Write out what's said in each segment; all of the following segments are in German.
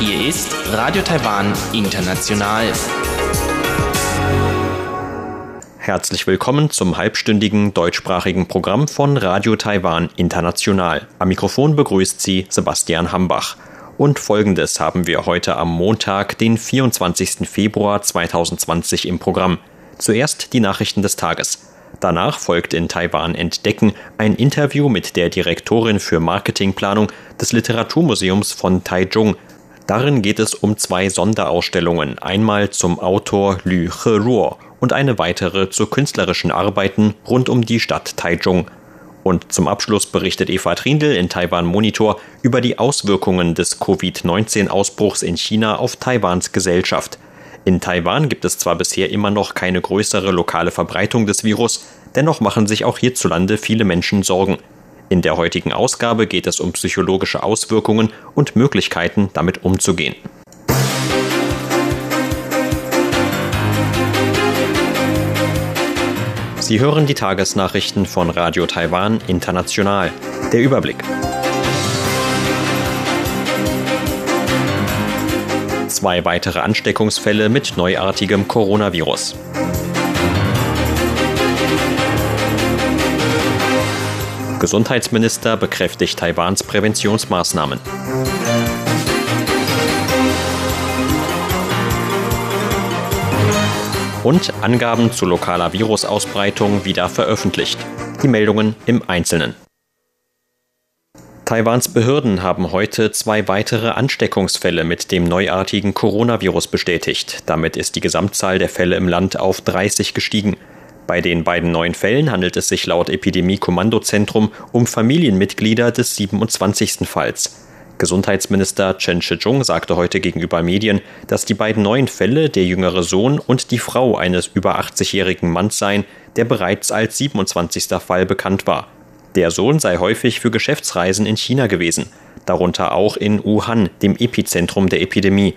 Hier ist Radio Taiwan International. Herzlich willkommen zum halbstündigen deutschsprachigen Programm von Radio Taiwan International. Am Mikrofon begrüßt Sie Sebastian Hambach. Und folgendes haben wir heute am Montag, den 24. Februar 2020 im Programm. Zuerst die Nachrichten des Tages. Danach folgt in Taiwan Entdecken ein Interview mit der Direktorin für Marketingplanung des Literaturmuseums von Taichung. Darin geht es um zwei Sonderausstellungen, einmal zum Autor Lü He-ruo und eine weitere zu künstlerischen Arbeiten rund um die Stadt Taichung. Und zum Abschluss berichtet Eva Trindl in Taiwan Monitor über die Auswirkungen des Covid-19-Ausbruchs in China auf Taiwans Gesellschaft. In Taiwan gibt es zwar bisher immer noch keine größere lokale Verbreitung des Virus, dennoch machen sich auch hierzulande viele Menschen Sorgen. In der heutigen Ausgabe geht es um psychologische Auswirkungen und Möglichkeiten, damit umzugehen. Sie hören die Tagesnachrichten von Radio Taiwan International. Der Überblick. Zwei weitere Ansteckungsfälle mit neuartigem Coronavirus. Gesundheitsminister bekräftigt Taiwans Präventionsmaßnahmen. Und Angaben zu lokaler Virusausbreitung wieder veröffentlicht. Die Meldungen im Einzelnen. Taiwans Behörden haben heute zwei weitere Ansteckungsfälle mit dem neuartigen Coronavirus bestätigt. Damit ist die Gesamtzahl der Fälle im Land auf 30 gestiegen. Bei den beiden neuen Fällen handelt es sich laut Epidemie-Kommandozentrum um Familienmitglieder des 27. Falls. Gesundheitsminister Chen Shih-chung sagte heute gegenüber Medien, dass die beiden neuen Fälle der jüngere Sohn und die Frau eines über 80-jährigen Manns seien, der bereits als 27. Fall bekannt war. Der Sohn sei häufig für Geschäftsreisen in China gewesen, darunter auch in Wuhan, dem Epizentrum der Epidemie.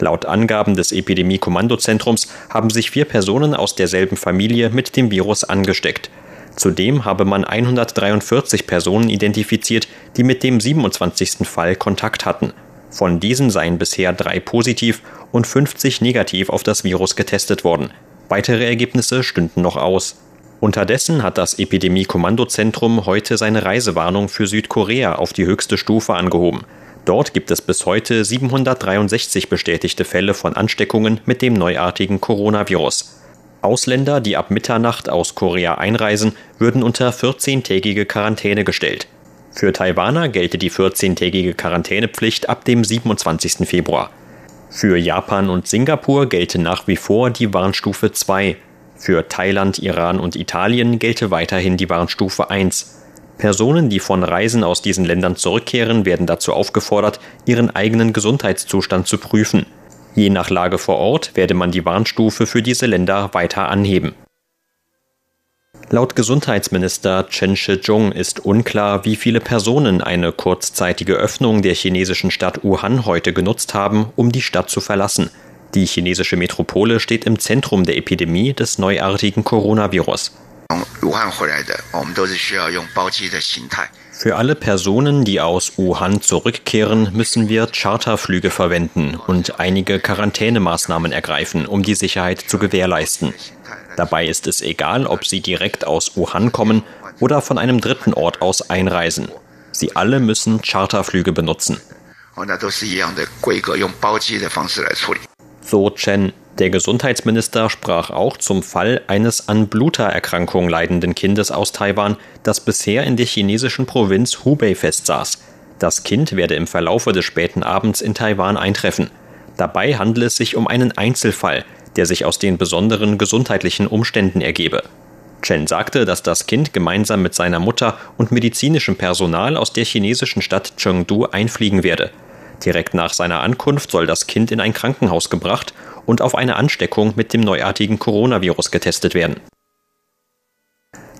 Laut Angaben des Epidemie-Kommandozentrums haben sich vier Personen aus derselben Familie mit dem Virus angesteckt. Zudem habe man 143 Personen identifiziert, die mit dem 27. Fall Kontakt hatten. Von diesen seien bisher drei positiv und 50 negativ auf das Virus getestet worden. Weitere Ergebnisse stünden noch aus. Unterdessen hat das Epidemie-Kommandozentrum heute seine Reisewarnung für Südkorea auf die höchste Stufe angehoben. Dort gibt es bis heute 763 bestätigte Fälle von Ansteckungen mit dem neuartigen Coronavirus. Ausländer, die ab Mitternacht aus Korea einreisen, würden unter 14-tägige Quarantäne gestellt. Für Taiwaner gelte die 14-tägige Quarantänepflicht ab dem 27. Februar. Für Japan und Singapur gelte nach wie vor die Warnstufe 2, für Thailand, Iran und Italien gelte weiterhin die Warnstufe 1. Personen, die von Reisen aus diesen Ländern zurückkehren, werden dazu aufgefordert, ihren eigenen Gesundheitszustand zu prüfen. Je nach Lage vor Ort werde man die Warnstufe für diese Länder weiter anheben. Laut Gesundheitsminister Chen Shih-chung ist unklar, wie viele Personen eine kurzzeitige Öffnung der chinesischen Stadt Wuhan heute genutzt haben, um die Stadt zu verlassen. Die chinesische Metropole steht im Zentrum der Epidemie des neuartigen Coronavirus. Für alle Personen, die aus Wuhan zurückkehren, müssen wir Charterflüge verwenden und einige Quarantänemaßnahmen ergreifen, um die Sicherheit zu gewährleisten. Dabei ist es egal, ob sie direkt aus Wuhan kommen oder von einem dritten Ort aus einreisen. Sie alle müssen Charterflüge benutzen. So Chen. Der Gesundheitsminister sprach auch zum Fall eines an Blutererkrankung leidenden Kindes aus Taiwan, das bisher in der chinesischen Provinz Hubei festsaß. Das Kind werde im Verlaufe des späten Abends in Taiwan eintreffen. Dabei handle es sich um einen Einzelfall, der sich aus den besonderen gesundheitlichen Umständen ergebe. Chen sagte, dass das Kind gemeinsam mit seiner Mutter und medizinischem Personal aus der chinesischen Stadt Chengdu einfliegen werde. Direkt nach seiner Ankunft soll das Kind in ein Krankenhaus gebracht und auf eine Ansteckung mit dem neuartigen Coronavirus getestet werden.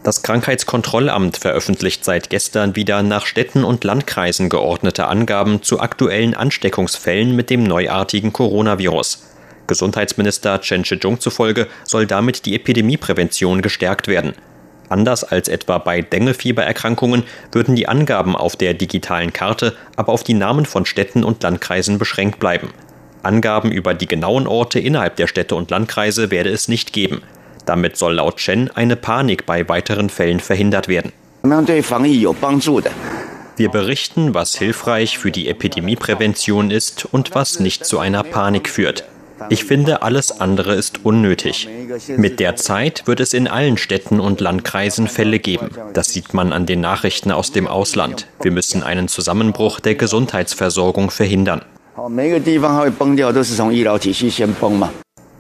Das Krankheitskontrollamt veröffentlicht seit gestern wieder nach Städten und Landkreisen geordnete Angaben zu aktuellen Ansteckungsfällen mit dem neuartigen Coronavirus. Gesundheitsminister Chen Shih-chung zufolge soll damit die Epidemieprävention gestärkt werden. Anders als etwa bei Dengelfiebererkrankungen würden die Angaben auf der digitalen Karte aber auf die Namen von Städten und Landkreisen beschränkt bleiben. Angaben über die genauen Orte innerhalb der Städte und Landkreise werde es nicht geben. Damit soll laut Chen eine Panik bei weiteren Fällen verhindert werden. Wir berichten, was hilfreich für die Epidemieprävention ist und was nicht zu einer Panik führt. Ich finde, alles andere ist unnötig. Mit der Zeit wird es in allen Städten und Landkreisen Fälle geben. Das sieht man an den Nachrichten aus dem Ausland. Wir müssen einen Zusammenbruch der Gesundheitsversorgung verhindern.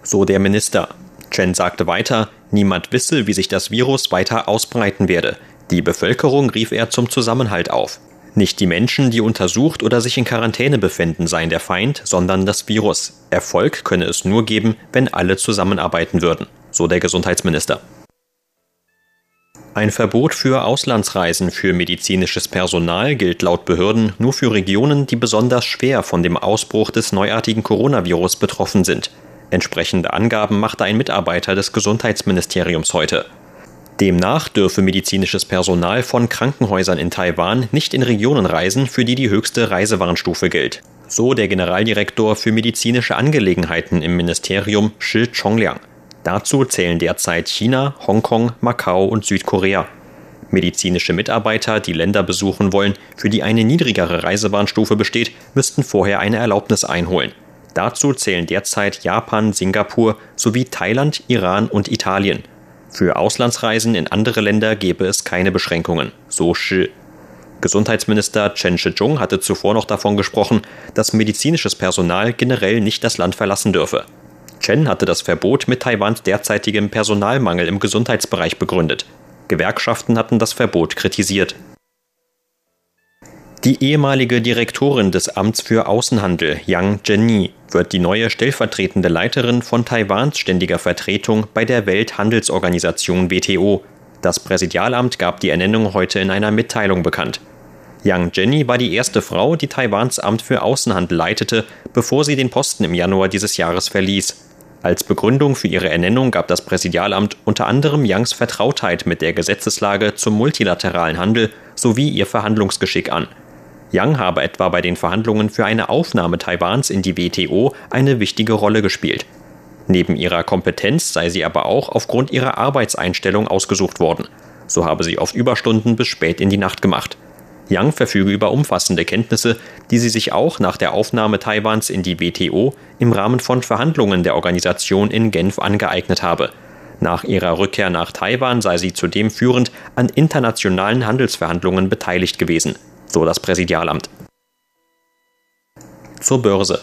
So der Minister. Chen sagte weiter, niemand wisse, wie sich das Virus weiter ausbreiten werde. Die Bevölkerung rief er zum Zusammenhalt auf. Nicht die Menschen, die untersucht oder sich in Quarantäne befinden, seien der Feind, sondern das Virus. Erfolg könne es nur geben, wenn alle zusammenarbeiten würden, so der Gesundheitsminister. Ein Verbot für Auslandsreisen für medizinisches Personal gilt laut Behörden nur für Regionen, die besonders schwer von dem Ausbruch des neuartigen Coronavirus betroffen sind. Entsprechende Angaben machte ein Mitarbeiter des Gesundheitsministeriums heute. Demnach dürfe medizinisches Personal von Krankenhäusern in Taiwan nicht in Regionen reisen, für die die höchste Reisewarnstufe gilt. So der Generaldirektor für medizinische Angelegenheiten im Ministerium Shi Chongliang. Dazu zählen derzeit China, Hongkong, Macau und Südkorea. Medizinische Mitarbeiter, die Länder besuchen wollen, für die eine niedrigere Reisewarnstufe besteht, müssten vorher eine Erlaubnis einholen. Dazu zählen derzeit Japan, Singapur sowie Thailand, Iran und Italien. Für Auslandsreisen in andere Länder gebe es keine Beschränkungen, so Shi. Gesundheitsminister Chen Shih-chung hatte zuvor noch davon gesprochen, dass medizinisches Personal generell nicht das Land verlassen dürfe. Chen hatte das Verbot mit Taiwans derzeitigem Personalmangel im Gesundheitsbereich begründet. Gewerkschaften hatten das Verbot kritisiert. Die ehemalige Direktorin des Amts für Außenhandel, Yang Zhenyi, wird die neue stellvertretende Leiterin von Taiwans ständiger Vertretung bei der Welthandelsorganisation WTO. Das Präsidialamt gab die Ernennung heute in einer Mitteilung bekannt. Yang Zhenyi war die erste Frau, die Taiwans Amt für Außenhandel leitete, bevor sie den Posten im Januar dieses Jahres verließ. Als Begründung für ihre Ernennung gab das Präsidialamt unter anderem Yangs Vertrautheit mit der Gesetzeslage zum multilateralen Handel sowie ihr Verhandlungsgeschick an. Yang habe etwa bei den Verhandlungen für eine Aufnahme Taiwans in die WTO eine wichtige Rolle gespielt. Neben ihrer Kompetenz sei sie aber auch aufgrund ihrer Arbeitseinstellung ausgesucht worden. So habe sie oft Überstunden bis spät in die Nacht gemacht. Yang verfüge über umfassende Kenntnisse, die sie sich auch nach der Aufnahme Taiwans in die WTO im Rahmen von Verhandlungen der Organisation in Genf angeeignet habe. Nach ihrer Rückkehr nach Taiwan sei sie zudem führend an internationalen Handelsverhandlungen beteiligt gewesen so das Präsidialamt. Zur Börse.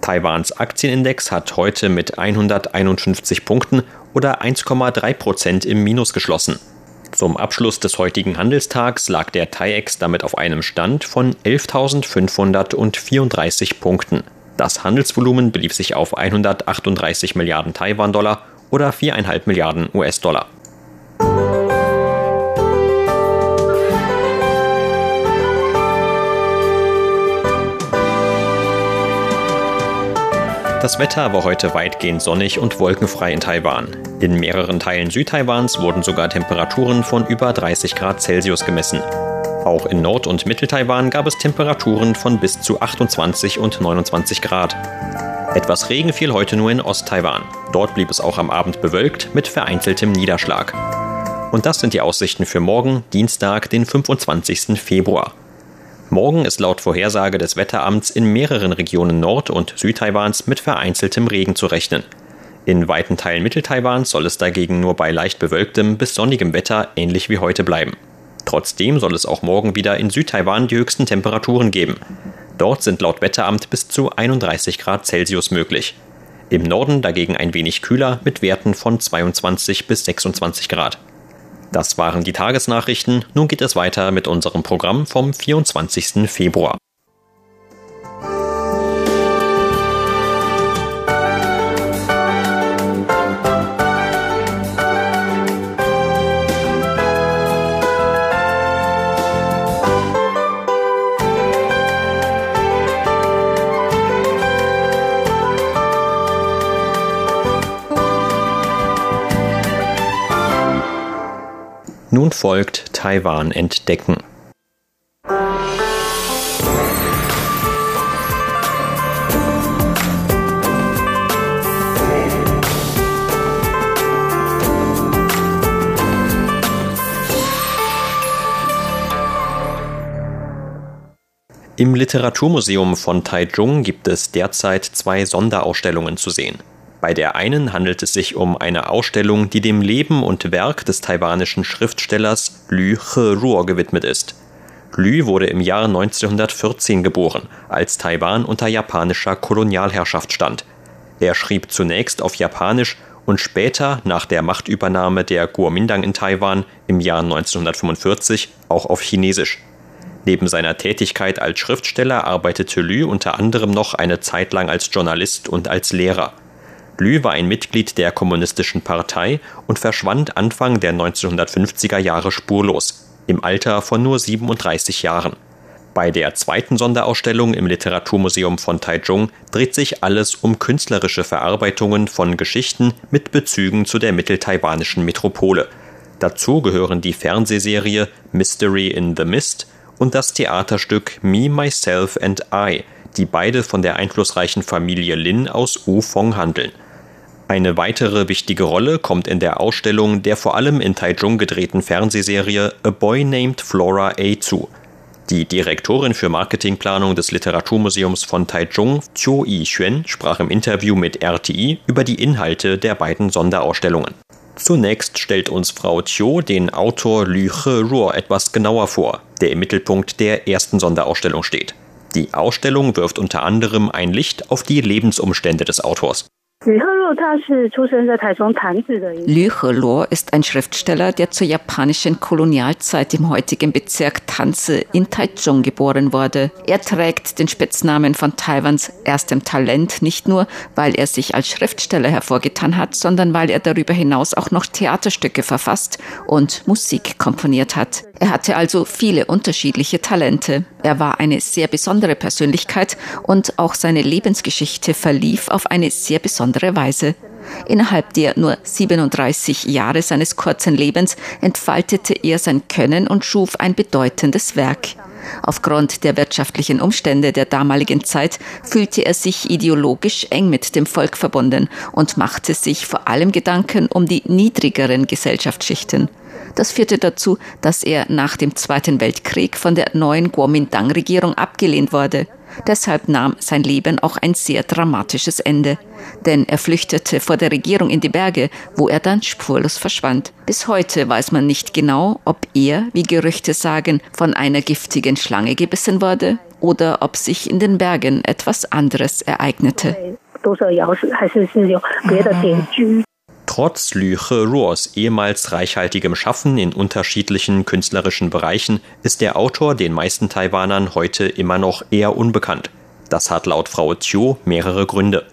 Taiwans Aktienindex hat heute mit 151 Punkten oder 1,3 Prozent im Minus geschlossen. Zum Abschluss des heutigen Handelstags lag der TAIEX damit auf einem Stand von 11.534 Punkten. Das Handelsvolumen belief sich auf 138 Milliarden Taiwan-Dollar oder 4,5 Milliarden US-Dollar. Das Wetter war heute weitgehend sonnig und wolkenfrei in Taiwan. In mehreren Teilen Südtaiwans wurden sogar Temperaturen von über 30 Grad Celsius gemessen. Auch in Nord- und Mitteltaiwan gab es Temperaturen von bis zu 28 und 29 Grad. Etwas Regen fiel heute nur in Osttaiwan. Dort blieb es auch am Abend bewölkt mit vereinzeltem Niederschlag. Und das sind die Aussichten für morgen, Dienstag, den 25. Februar. Morgen ist laut Vorhersage des Wetteramts in mehreren Regionen Nord- und Südtaiwans mit vereinzeltem Regen zu rechnen. In weiten Teilen Mitteltaiwans soll es dagegen nur bei leicht bewölktem bis sonnigem Wetter ähnlich wie heute bleiben. Trotzdem soll es auch morgen wieder in Südtaiwan die höchsten Temperaturen geben. Dort sind laut Wetteramt bis zu 31 Grad Celsius möglich. Im Norden dagegen ein wenig kühler mit Werten von 22 bis 26 Grad. Das waren die Tagesnachrichten. Nun geht es weiter mit unserem Programm vom 24. Februar. Folgt Taiwan entdecken. Im Literaturmuseum von Taichung gibt es derzeit zwei Sonderausstellungen zu sehen. Bei der einen handelt es sich um eine Ausstellung, die dem Leben und Werk des taiwanischen Schriftstellers Lü He-ruo gewidmet ist. Lü wurde im Jahr 1914 geboren, als Taiwan unter japanischer Kolonialherrschaft stand. Er schrieb zunächst auf Japanisch und später, nach der Machtübernahme der Kuomintang in Taiwan im Jahr 1945, auch auf Chinesisch. Neben seiner Tätigkeit als Schriftsteller arbeitete Lü unter anderem noch eine Zeit lang als Journalist und als Lehrer. Lü war ein Mitglied der Kommunistischen Partei und verschwand Anfang der 1950er Jahre spurlos, im Alter von nur 37 Jahren. Bei der zweiten Sonderausstellung im Literaturmuseum von Taichung dreht sich alles um künstlerische Verarbeitungen von Geschichten mit Bezügen zu der mitteltaiwanischen Metropole. Dazu gehören die Fernsehserie Mystery in the Mist und das Theaterstück Me, Myself and I, die beide von der einflussreichen Familie Lin aus Ufong handeln. Eine weitere wichtige Rolle kommt in der Ausstellung der vor allem in Taichung gedrehten Fernsehserie A Boy Named Flora A zu. Die Direktorin für Marketingplanung des Literaturmuseums von Taichung, Chiu Yi-Xuan, sprach im Interview mit RTI über die Inhalte der beiden Sonderausstellungen. Zunächst stellt uns Frau Chiu den Autor Lü He-ruo etwas genauer vor, der im Mittelpunkt der ersten Sonderausstellung steht. Die Ausstellung wirft unter anderem ein Licht auf die Lebensumstände des Autors. Lü Heluo ist ein Schriftsteller, der zur japanischen Kolonialzeit im heutigen Bezirk Tanze in Taichung geboren wurde. Er trägt den Spitznamen von Taiwans erstem Talent nicht nur, weil er sich als Schriftsteller hervorgetan hat, sondern weil er darüber hinaus auch noch Theaterstücke verfasst und Musik komponiert hat. Er hatte also viele unterschiedliche Talente. Er war eine sehr besondere Persönlichkeit und auch seine Lebensgeschichte verlief auf eine sehr besondere Weise. Innerhalb der nur 37 Jahre seines kurzen Lebens entfaltete er sein Können und schuf ein bedeutendes Werk. Aufgrund der wirtschaftlichen Umstände der damaligen Zeit fühlte er sich ideologisch eng mit dem Volk verbunden und machte sich vor allem Gedanken um die niedrigeren Gesellschaftsschichten. Das führte dazu, dass er nach dem Zweiten Weltkrieg von der neuen Kuomintang-Regierung abgelehnt wurde. Deshalb nahm sein Leben auch ein sehr dramatisches Ende. Denn er flüchtete vor der Regierung in die Berge, wo er dann spurlos verschwand. Bis heute weiß man nicht genau, ob er, wie Gerüchte sagen, von einer giftigen Schlange gebissen wurde oder ob sich in den Bergen etwas anderes ereignete. Trotz Lü He-ruos ehemals reichhaltigem Schaffen in unterschiedlichen künstlerischen Bereichen ist der Autor den meisten Taiwanern heute immer noch eher unbekannt. Das hat laut Frau Chiu mehrere Gründe.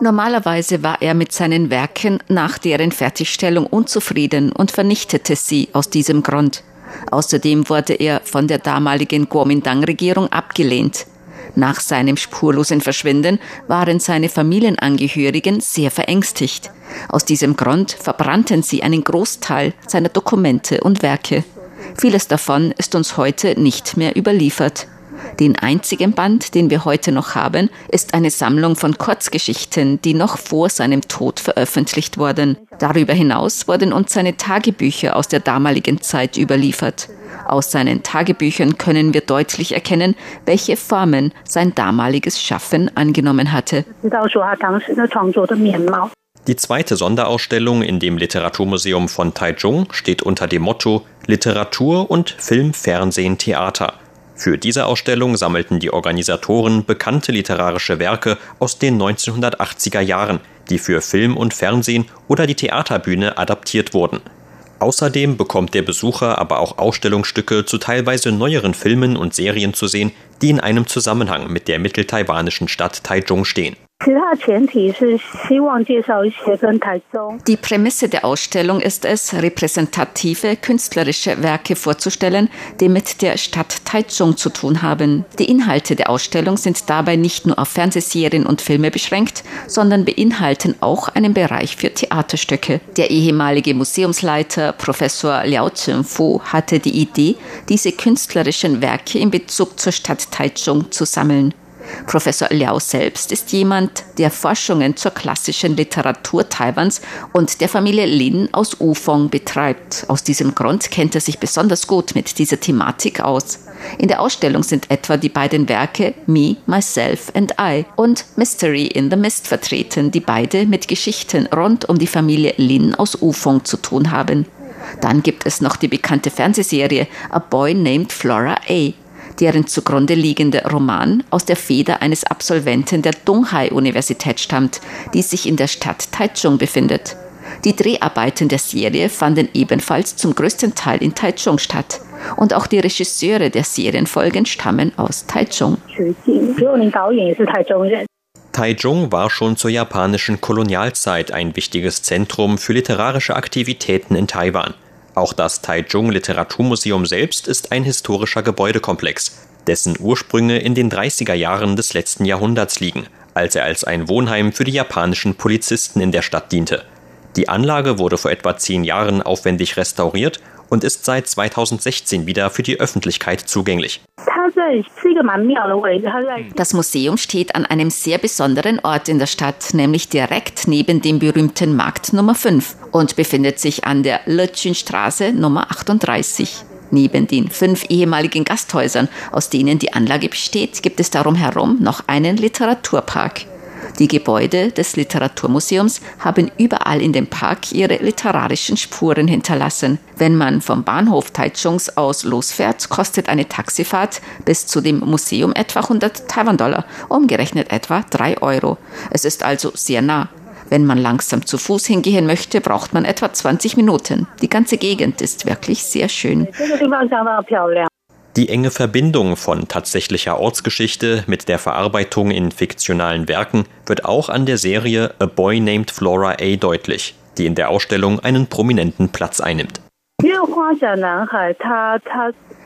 Normalerweise war er mit seinen Werken nach deren Fertigstellung unzufrieden und vernichtete sie aus diesem Grund. Außerdem wurde er von der damaligen Kuomintang-Regierung abgelehnt. Nach seinem spurlosen Verschwinden waren seine Familienangehörigen sehr verängstigt. Aus diesem Grund verbrannten sie einen Großteil seiner Dokumente und Werke. Vieles davon ist uns heute nicht mehr überliefert. Den einzigen Band, den wir heute noch haben, ist eine Sammlung von Kurzgeschichten, die noch vor seinem Tod veröffentlicht wurden. Darüber hinaus wurden uns seine Tagebücher aus der damaligen Zeit überliefert. Aus seinen Tagebüchern können wir deutlich erkennen, welche Formen sein damaliges Schaffen angenommen hatte. Die zweite Sonderausstellung in dem Literaturmuseum von Taichung steht unter dem Motto Literatur und Film, Fernsehen, Theater. Für diese Ausstellung sammelten die Organisatoren bekannte literarische Werke aus den 1980er Jahren, die für Film und Fernsehen oder die Theaterbühne adaptiert wurden. Außerdem bekommt der Besucher aber auch Ausstellungsstücke zu teilweise neueren Filmen und Serien zu sehen, die in einem Zusammenhang mit der mitteltaiwanischen Stadt Taichung stehen Die Prämisse der Ausstellung ist es, repräsentative künstlerische Werke vorzustellen, die mit der Stadt Taichung zu tun haben. Die Inhalte der Ausstellung sind dabei nicht nur auf Fernsehserien und Filme beschränkt, sondern beinhalten auch einen Bereich für Theaterstücke. Der ehemalige Museumsleiter Professor Liao Chunfu hatte die Idee, diese künstlerischen Werke in Bezug zur Stadt Taichung zu sammeln. Professor Liao selbst ist jemand, der Forschungen zur klassischen Literatur Taiwans und der Familie Lin aus Ufong betreibt. Aus diesem Grund kennt er sich besonders gut mit dieser Thematik aus. In der Ausstellung sind etwa die beiden Werke Me, Myself and I und Mystery in the Mist vertreten, die beide mit Geschichten rund um die Familie Lin aus Ufong zu tun haben. Dann gibt es noch die bekannte Fernsehserie A Boy Named Flora A, deren zugrunde liegender Roman aus der Feder eines Absolventen der Donghai-Universität stammt, die sich in der Stadt Taichung befindet. Die Dreharbeiten der Serie fanden ebenfalls zum größten Teil in Taichung statt. Und auch die Regisseure der Serienfolgen stammen aus Taichung. Taichung war schon zur japanischen Kolonialzeit ein wichtiges Zentrum für literarische Aktivitäten in Taiwan. Auch das Taichung Literaturmuseum selbst ist ein historischer Gebäudekomplex, dessen Ursprünge in den 30er Jahren des letzten Jahrhunderts liegen, als er als ein Wohnheim für die japanischen Polizisten in der Stadt diente. Die Anlage wurde vor etwa zehn Jahren aufwendig restauriert und ist seit 2016 wieder für die Öffentlichkeit zugänglich. Das Museum steht an einem sehr besonderen Ort in der Stadt, nämlich direkt neben dem berühmten Markt Nummer 5 und befindet sich an der Straße Nummer 38. Neben den fünf ehemaligen Gasthäusern, aus denen die Anlage besteht, gibt es darum herum noch einen Literaturpark. Die Gebäude des Literaturmuseums haben überall in dem Park ihre literarischen Spuren hinterlassen. Wenn man vom Bahnhof Taichungs aus losfährt, kostet eine Taxifahrt bis zu dem Museum etwa 100 Taiwan-Dollar, umgerechnet etwa 3 Euro. Es ist also sehr nah. Wenn man langsam zu Fuß hingehen möchte, braucht man etwa 20 Minuten. Die ganze Gegend ist wirklich sehr schön. Die enge Verbindung von tatsächlicher Ortsgeschichte mit der Verarbeitung in fiktionalen Werken wird auch an der Serie A Boy Named Flora A deutlich, die in der Ausstellung einen prominenten Platz einnimmt.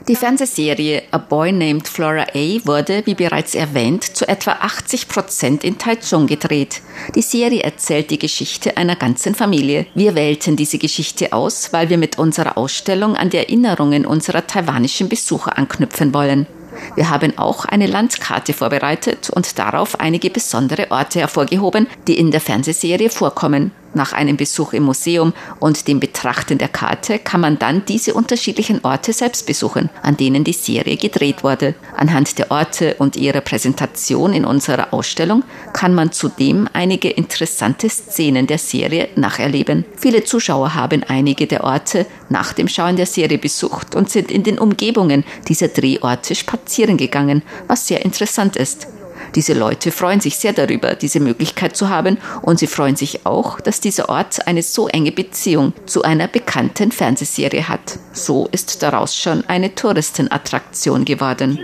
Die Fernsehserie A Boy Named Flora A wurde, wie bereits erwähnt, zu etwa 80 Prozent in Taichung gedreht. Die Serie erzählt die Geschichte einer ganzen Familie. Wir wählten diese Geschichte aus, weil wir mit unserer Ausstellung an die Erinnerungen unserer taiwanischen Besucher anknüpfen wollen. Wir haben auch eine Landkarte vorbereitet und darauf einige besondere Orte hervorgehoben, die in der Fernsehserie vorkommen. Nach einem Besuch im Museum und dem Betrachten der Karte kann man dann diese unterschiedlichen Orte selbst besuchen, an denen die Serie gedreht wurde. Anhand der Orte und ihrer Präsentation in unserer Ausstellung kann man zudem einige interessante Szenen der Serie nacherleben. Viele Zuschauer haben einige der Orte nach dem Schauen der Serie besucht und sind in den Umgebungen dieser Drehorte spazieren gegangen, was sehr interessant ist. Diese Leute freuen sich sehr darüber, diese Möglichkeit zu haben und sie freuen sich auch, dass dieser Ort eine so enge Beziehung zu einer bekannten Fernsehserie hat. So ist daraus schon eine Touristenattraktion geworden.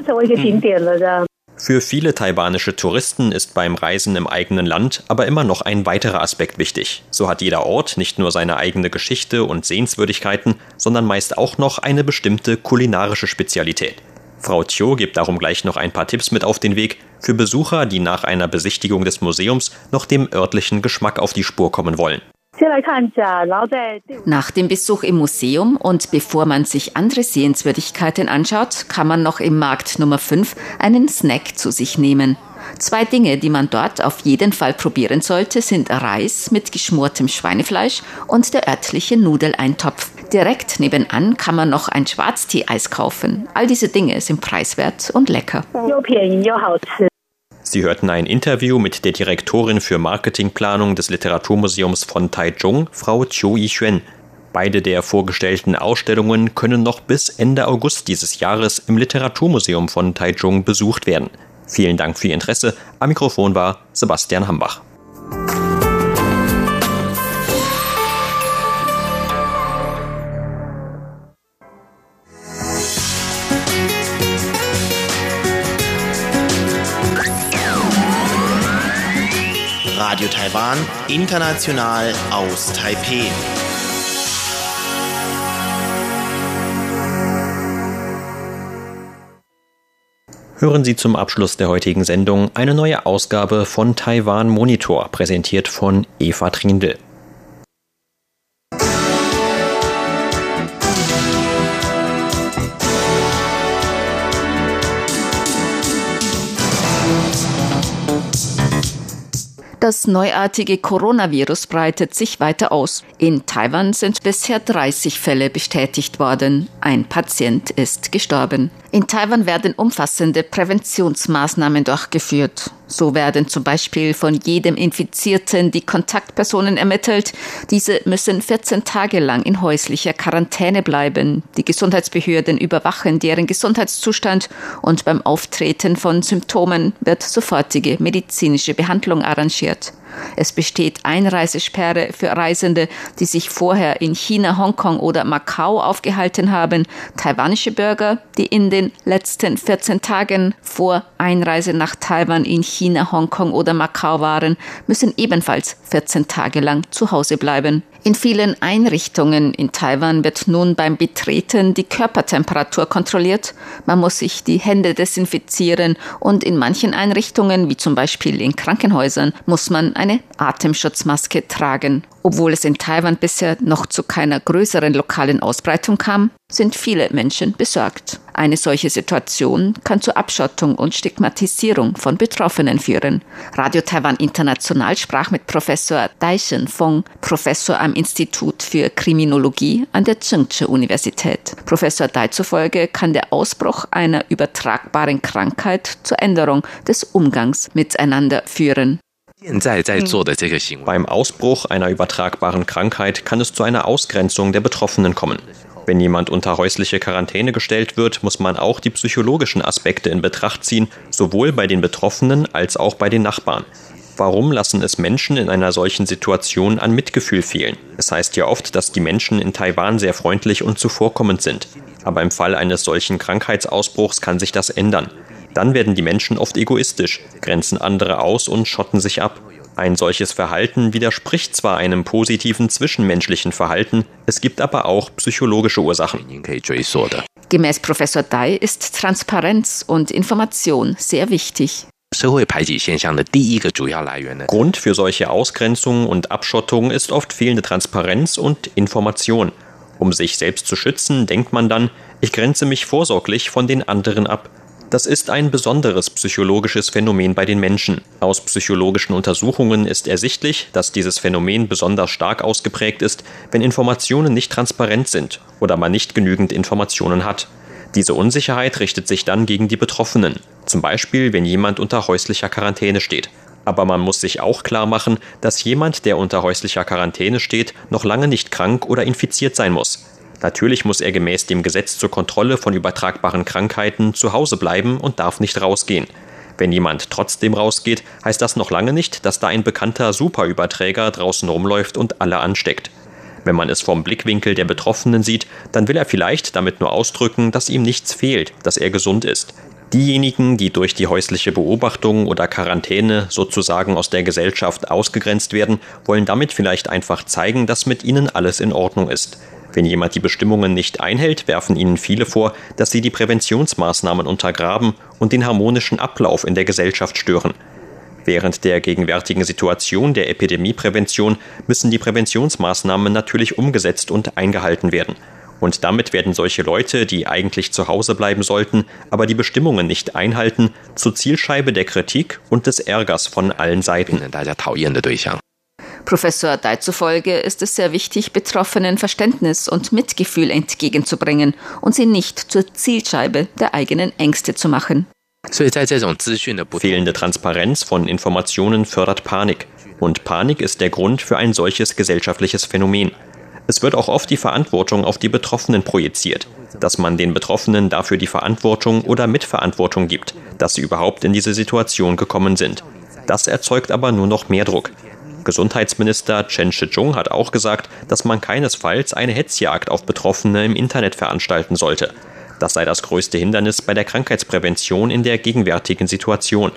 Für viele taiwanische Touristen ist beim Reisen im eigenen Land aber immer noch ein weiterer Aspekt wichtig. So hat jeder Ort nicht nur seine eigene Geschichte und Sehenswürdigkeiten, sondern meist auch noch eine bestimmte kulinarische Spezialität. Frau Tio gibt darum gleich noch ein paar Tipps mit auf den Weg für Besucher, die nach einer Besichtigung des Museums noch dem örtlichen Geschmack auf die Spur kommen wollen. Nach dem Besuch im Museum und bevor man sich andere Sehenswürdigkeiten anschaut, kann man noch im Markt Nummer 5 einen Snack zu sich nehmen. Zwei Dinge, die man dort auf jeden Fall probieren sollte, sind Reis mit geschmortem Schweinefleisch und der örtliche Nudeleintopf. Direkt nebenan kann man noch ein Schwarztee-Eis kaufen. All diese Dinge sind preiswert und lecker. Sie hörten ein Interview mit der Direktorin für Marketingplanung des Literaturmuseums von Taichung, Frau Chiu Yixuan. Beide der vorgestellten Ausstellungen können noch bis Ende August dieses Jahres im Literaturmuseum von Taichung besucht werden. Vielen Dank für Ihr Interesse. Am Mikrofon war Sebastian Hambach. Taiwan, international aus Taipeh. Hören Sie zum Abschluss der heutigen Sendung eine neue Ausgabe von Taiwan Monitor, präsentiert von Eva Trindl. Das neuartige Coronavirus breitet sich weiter aus. In Taiwan sind bisher 30 Fälle bestätigt worden. Ein Patient ist gestorben. In Taiwan werden umfassende Präventionsmaßnahmen durchgeführt. So werden zum Beispiel von jedem Infizierten die Kontaktpersonen ermittelt. Diese müssen 14 Tage lang in häuslicher Quarantäne bleiben. Die Gesundheitsbehörden überwachen deren Gesundheitszustand und beim Auftreten von Symptomen wird sofortige medizinische Behandlung arrangiert. Es besteht Einreisesperre für Reisende, die sich vorher in China, Hongkong oder Macau aufgehalten haben. Taiwanische Bürger, die in den letzten 14 Tagen vor Einreise nach Taiwan in China, Hongkong oder Macau waren, müssen ebenfalls 14 Tage lang zu Hause bleiben. In vielen Einrichtungen in Taiwan wird nun beim Betreten die Körpertemperatur kontrolliert. Man muss sich die Hände desinfizieren und in manchen Einrichtungen, wie zum Beispiel in Krankenhäusern, muss man eine Atemschutzmaske tragen. Obwohl es in Taiwan bisher noch zu keiner größeren lokalen Ausbreitung kam, sind viele Menschen besorgt. Eine solche Situation kann zur Abschottung und Stigmatisierung von Betroffenen führen. Radio Taiwan International sprach mit Professor Daishen Fong, Professor am Institut für Kriminologie an der Tsinghua Universität. Professor Dai zufolge kann der Ausbruch einer übertragbaren Krankheit zur Änderung des Umgangs miteinander führen. Beim Ausbruch einer übertragbaren Krankheit kann es zu einer Ausgrenzung der Betroffenen kommen. Wenn jemand unter häusliche Quarantäne gestellt wird, muss man auch die psychologischen Aspekte in Betracht ziehen, sowohl bei den Betroffenen als auch bei den Nachbarn. Warum lassen es Menschen in einer solchen Situation an Mitgefühl fehlen? Es heißt ja oft, dass die Menschen in Taiwan sehr freundlich und zuvorkommend sind. Aber im Fall eines solchen Krankheitsausbruchs kann sich das ändern. Dann werden die Menschen oft egoistisch, grenzen andere aus und schotten sich ab. Ein solches Verhalten widerspricht zwar einem positiven zwischenmenschlichen Verhalten, es gibt aber auch psychologische Ursachen. Gemäß Professor Dai ist Transparenz und Information sehr wichtig. Grund für solche Ausgrenzungen und Abschottungen ist oft fehlende Transparenz und Information. Um sich selbst zu schützen, denkt man dann, ich grenze mich vorsorglich von den anderen ab. Das ist ein besonderes psychologisches Phänomen bei den Menschen. Aus psychologischen Untersuchungen ist ersichtlich, dass dieses Phänomen besonders stark ausgeprägt ist, wenn Informationen nicht transparent sind oder man nicht genügend Informationen hat. Diese Unsicherheit richtet sich dann gegen die Betroffenen, zum Beispiel wenn jemand unter häuslicher Quarantäne steht. Aber man muss sich auch klar machen, dass jemand, der unter häuslicher Quarantäne steht, noch lange nicht krank oder infiziert sein muss. Natürlich muss er gemäß dem Gesetz zur Kontrolle von übertragbaren Krankheiten zu Hause bleiben und darf nicht rausgehen. Wenn jemand trotzdem rausgeht, heißt das noch lange nicht, dass da ein bekannter Superüberträger draußen rumläuft und alle ansteckt. Wenn man es vom Blickwinkel der Betroffenen sieht, dann will er vielleicht damit nur ausdrücken, dass ihm nichts fehlt, dass er gesund ist. Diejenigen, die durch die häusliche Beobachtung oder Quarantäne sozusagen aus der Gesellschaft ausgegrenzt werden, wollen damit vielleicht einfach zeigen, dass mit ihnen alles in Ordnung ist. Wenn jemand die Bestimmungen nicht einhält, werfen ihnen viele vor, dass sie die Präventionsmaßnahmen untergraben und den harmonischen Ablauf in der Gesellschaft stören. Während der gegenwärtigen Situation der Epidemieprävention müssen die Präventionsmaßnahmen natürlich umgesetzt und eingehalten werden. Und damit werden solche Leute, die eigentlich zu Hause bleiben sollten, aber die Bestimmungen nicht einhalten, zur Zielscheibe der Kritik und des Ärgers von allen Seiten. Professor Dai zufolge ist es sehr wichtig, Betroffenen Verständnis und Mitgefühl entgegenzubringen und sie nicht zur Zielscheibe der eigenen Ängste zu machen. Fehlende Transparenz von Informationen fördert Panik. Und Panik ist der Grund für ein solches gesellschaftliches Phänomen. Es wird auch oft die Verantwortung auf die Betroffenen projiziert, dass man den Betroffenen dafür die Verantwortung oder Mitverantwortung gibt, dass sie überhaupt in diese Situation gekommen sind. Das erzeugt aber nur noch mehr Druck. Gesundheitsminister Chen Shih-chung hat auch gesagt, dass man keinesfalls eine Hetzjagd auf Betroffene im Internet veranstalten sollte. Das sei das größte Hindernis bei der Krankheitsprävention in der gegenwärtigen Situation.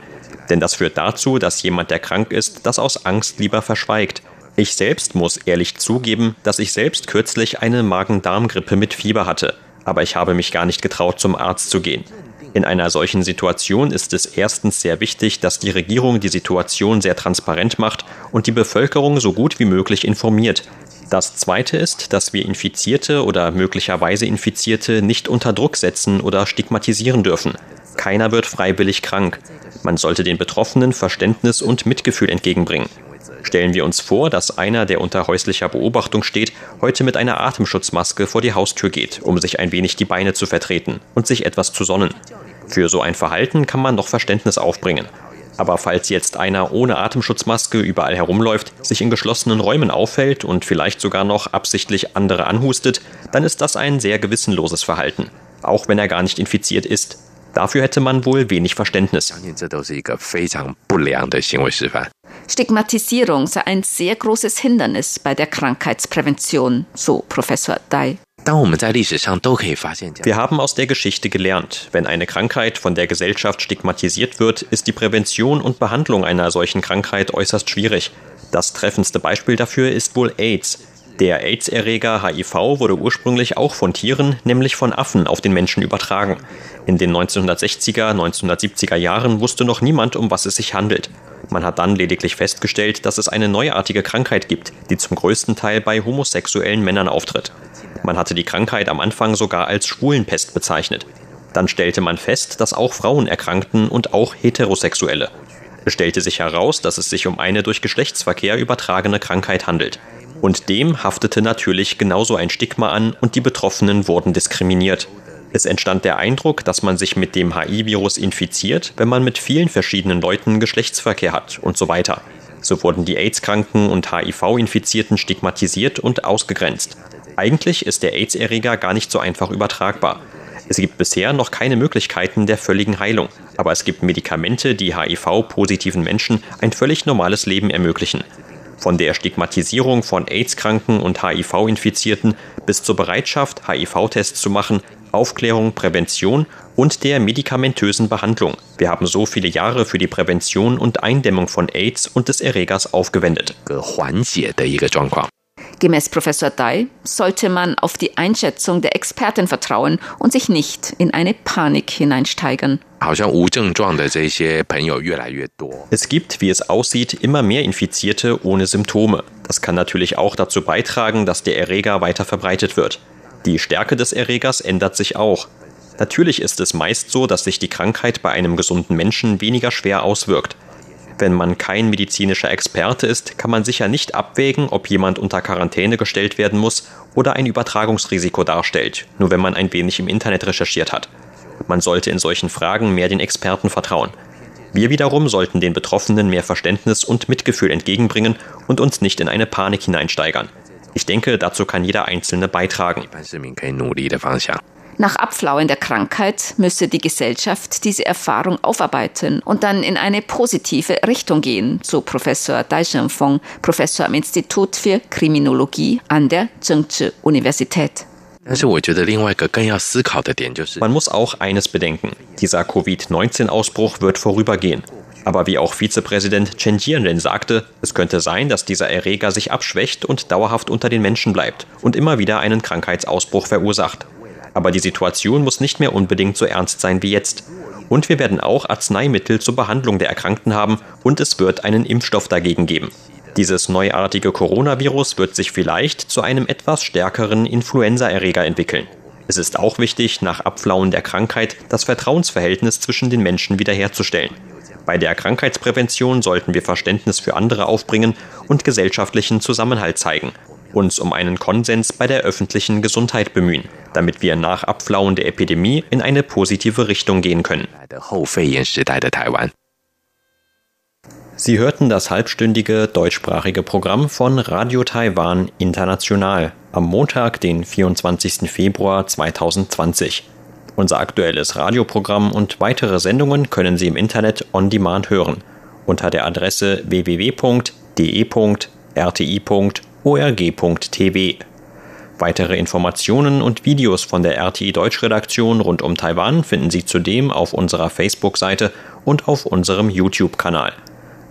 Denn das führt dazu, dass jemand, der krank ist, das aus Angst lieber verschweigt. Ich selbst muss ehrlich zugeben, dass ich selbst kürzlich eine Magen-Darm-Grippe mit Fieber hatte, aber ich habe mich gar nicht getraut, zum Arzt zu gehen. In einer solchen Situation ist es erstens sehr wichtig, dass die Regierung die Situation sehr transparent macht und die Bevölkerung so gut wie möglich informiert. Das Zweite ist, dass wir Infizierte oder möglicherweise Infizierte nicht unter Druck setzen oder stigmatisieren dürfen. Keiner wird freiwillig krank. Man sollte den Betroffenen Verständnis und Mitgefühl entgegenbringen. Stellen wir uns vor, dass einer, der unter häuslicher Beobachtung steht, heute mit einer Atemschutzmaske vor die Haustür geht, um sich ein wenig die Beine zu vertreten und sich etwas zu sonnen. Für so ein Verhalten kann man noch Verständnis aufbringen. Aber falls jetzt einer ohne Atemschutzmaske überall herumläuft, sich in geschlossenen Räumen auffällt und vielleicht sogar noch absichtlich andere anhustet, dann ist das ein sehr gewissenloses Verhalten, auch wenn er gar nicht infiziert ist. Dafür hätte man wohl wenig Verständnis. Stigmatisierung sei ein sehr großes Hindernis bei der Krankheitsprävention, so Professor Dai. Wir haben aus der Geschichte gelernt, wenn eine Krankheit von der Gesellschaft stigmatisiert wird, ist die Prävention und Behandlung einer solchen Krankheit äußerst schwierig. Das treffendste Beispiel dafür ist wohl AIDS. Der AIDS-Erreger HIV wurde ursprünglich auch von Tieren, nämlich von Affen, auf den Menschen übertragen. In den 1960er, 1970er Jahren wusste noch niemand, um was es sich handelt. Man hat dann lediglich festgestellt, dass es eine neuartige Krankheit gibt, die zum größten Teil bei homosexuellen Männern auftritt. Man hatte die Krankheit am Anfang sogar als Schwulenpest bezeichnet. Dann stellte man fest, dass auch Frauen erkrankten und auch Heterosexuelle. Es stellte sich heraus, dass es sich um eine durch Geschlechtsverkehr übertragene Krankheit handelt. Und dem haftete natürlich genauso ein Stigma an und die Betroffenen wurden diskriminiert. Es entstand der Eindruck, dass man sich mit dem HI-Virus infiziert, wenn man mit vielen verschiedenen Leuten Geschlechtsverkehr hat und so weiter. So wurden die AIDS-Kranken und HIV-Infizierten stigmatisiert und ausgegrenzt. Eigentlich ist der AIDS-Erreger gar nicht so einfach übertragbar. Es gibt bisher noch keine Möglichkeiten der völligen Heilung, aber es gibt Medikamente, die HIV-positiven Menschen ein völlig normales Leben ermöglichen. Von der Stigmatisierung von AIDS-Kranken und HIV-Infizierten bis zur Bereitschaft, HIV-Tests zu machen, Aufklärung, Prävention und der medikamentösen Behandlung. Wir haben so viele Jahre für die Prävention und Eindämmung von AIDS und des Erregers aufgewendet. Gemäß Professor Dai sollte man auf die Einschätzung der Experten vertrauen und sich nicht in eine Panik hineinsteigern. Es gibt, wie es aussieht, immer mehr Infizierte ohne Symptome. Das kann natürlich auch dazu beitragen, dass der Erreger weiter verbreitet wird. Die Stärke des Erregers ändert sich auch. Natürlich ist es meist so, dass sich die Krankheit bei einem gesunden Menschen weniger schwer auswirkt. Wenn man kein medizinischer Experte ist, kann man sicher nicht abwägen, ob jemand unter Quarantäne gestellt werden muss oder ein Übertragungsrisiko darstellt, nur wenn man ein wenig im Internet recherchiert hat. Man sollte in solchen Fragen mehr den Experten vertrauen. Wir wiederum sollten den Betroffenen mehr Verständnis und Mitgefühl entgegenbringen und uns nicht in eine Panik hineinsteigern. Ich denke, dazu kann jeder Einzelne beitragen. Nach Abflauen der Krankheit müsse die Gesellschaft diese Erfahrung aufarbeiten und dann in eine positive Richtung gehen, so Professor Dai Zhengfeng, Professor am Institut für Kriminologie an der Zhengzhi Universität. Man muss auch eines bedenken. Dieser Covid-19-Ausbruch wird vorübergehen. Aber wie auch Vizepräsident Chen Jianren sagte, es könnte sein, dass dieser Erreger sich abschwächt und dauerhaft unter den Menschen bleibt und immer wieder einen Krankheitsausbruch verursacht. Aber die Situation muss nicht mehr unbedingt so ernst sein wie jetzt. Und wir werden auch Arzneimittel zur Behandlung der Erkrankten haben und es wird einen Impfstoff dagegen geben. Dieses neuartige Coronavirus wird sich vielleicht zu einem etwas stärkeren Influenzaerreger entwickeln. Es ist auch wichtig, nach Abflauen der Krankheit das Vertrauensverhältnis zwischen den Menschen wiederherzustellen. Bei der Krankheitsprävention sollten wir Verständnis für andere aufbringen und gesellschaftlichen Zusammenhalt zeigen, uns um einen Konsens bei der öffentlichen Gesundheit bemühen, damit wir nach Abflauen der Epidemie in eine positive Richtung gehen können. Sie hörten das halbstündige deutschsprachige Programm von Radio Taiwan International am Montag, den 24. Februar 2020. Unser aktuelles Radioprogramm und weitere Sendungen können Sie im Internet on demand hören unter der Adresse www.de.rti.org.tv. Weitere Informationen und Videos von der RTI Deutschredaktion rund um Taiwan finden Sie zudem auf unserer Facebook-Seite und auf unserem YouTube-Kanal.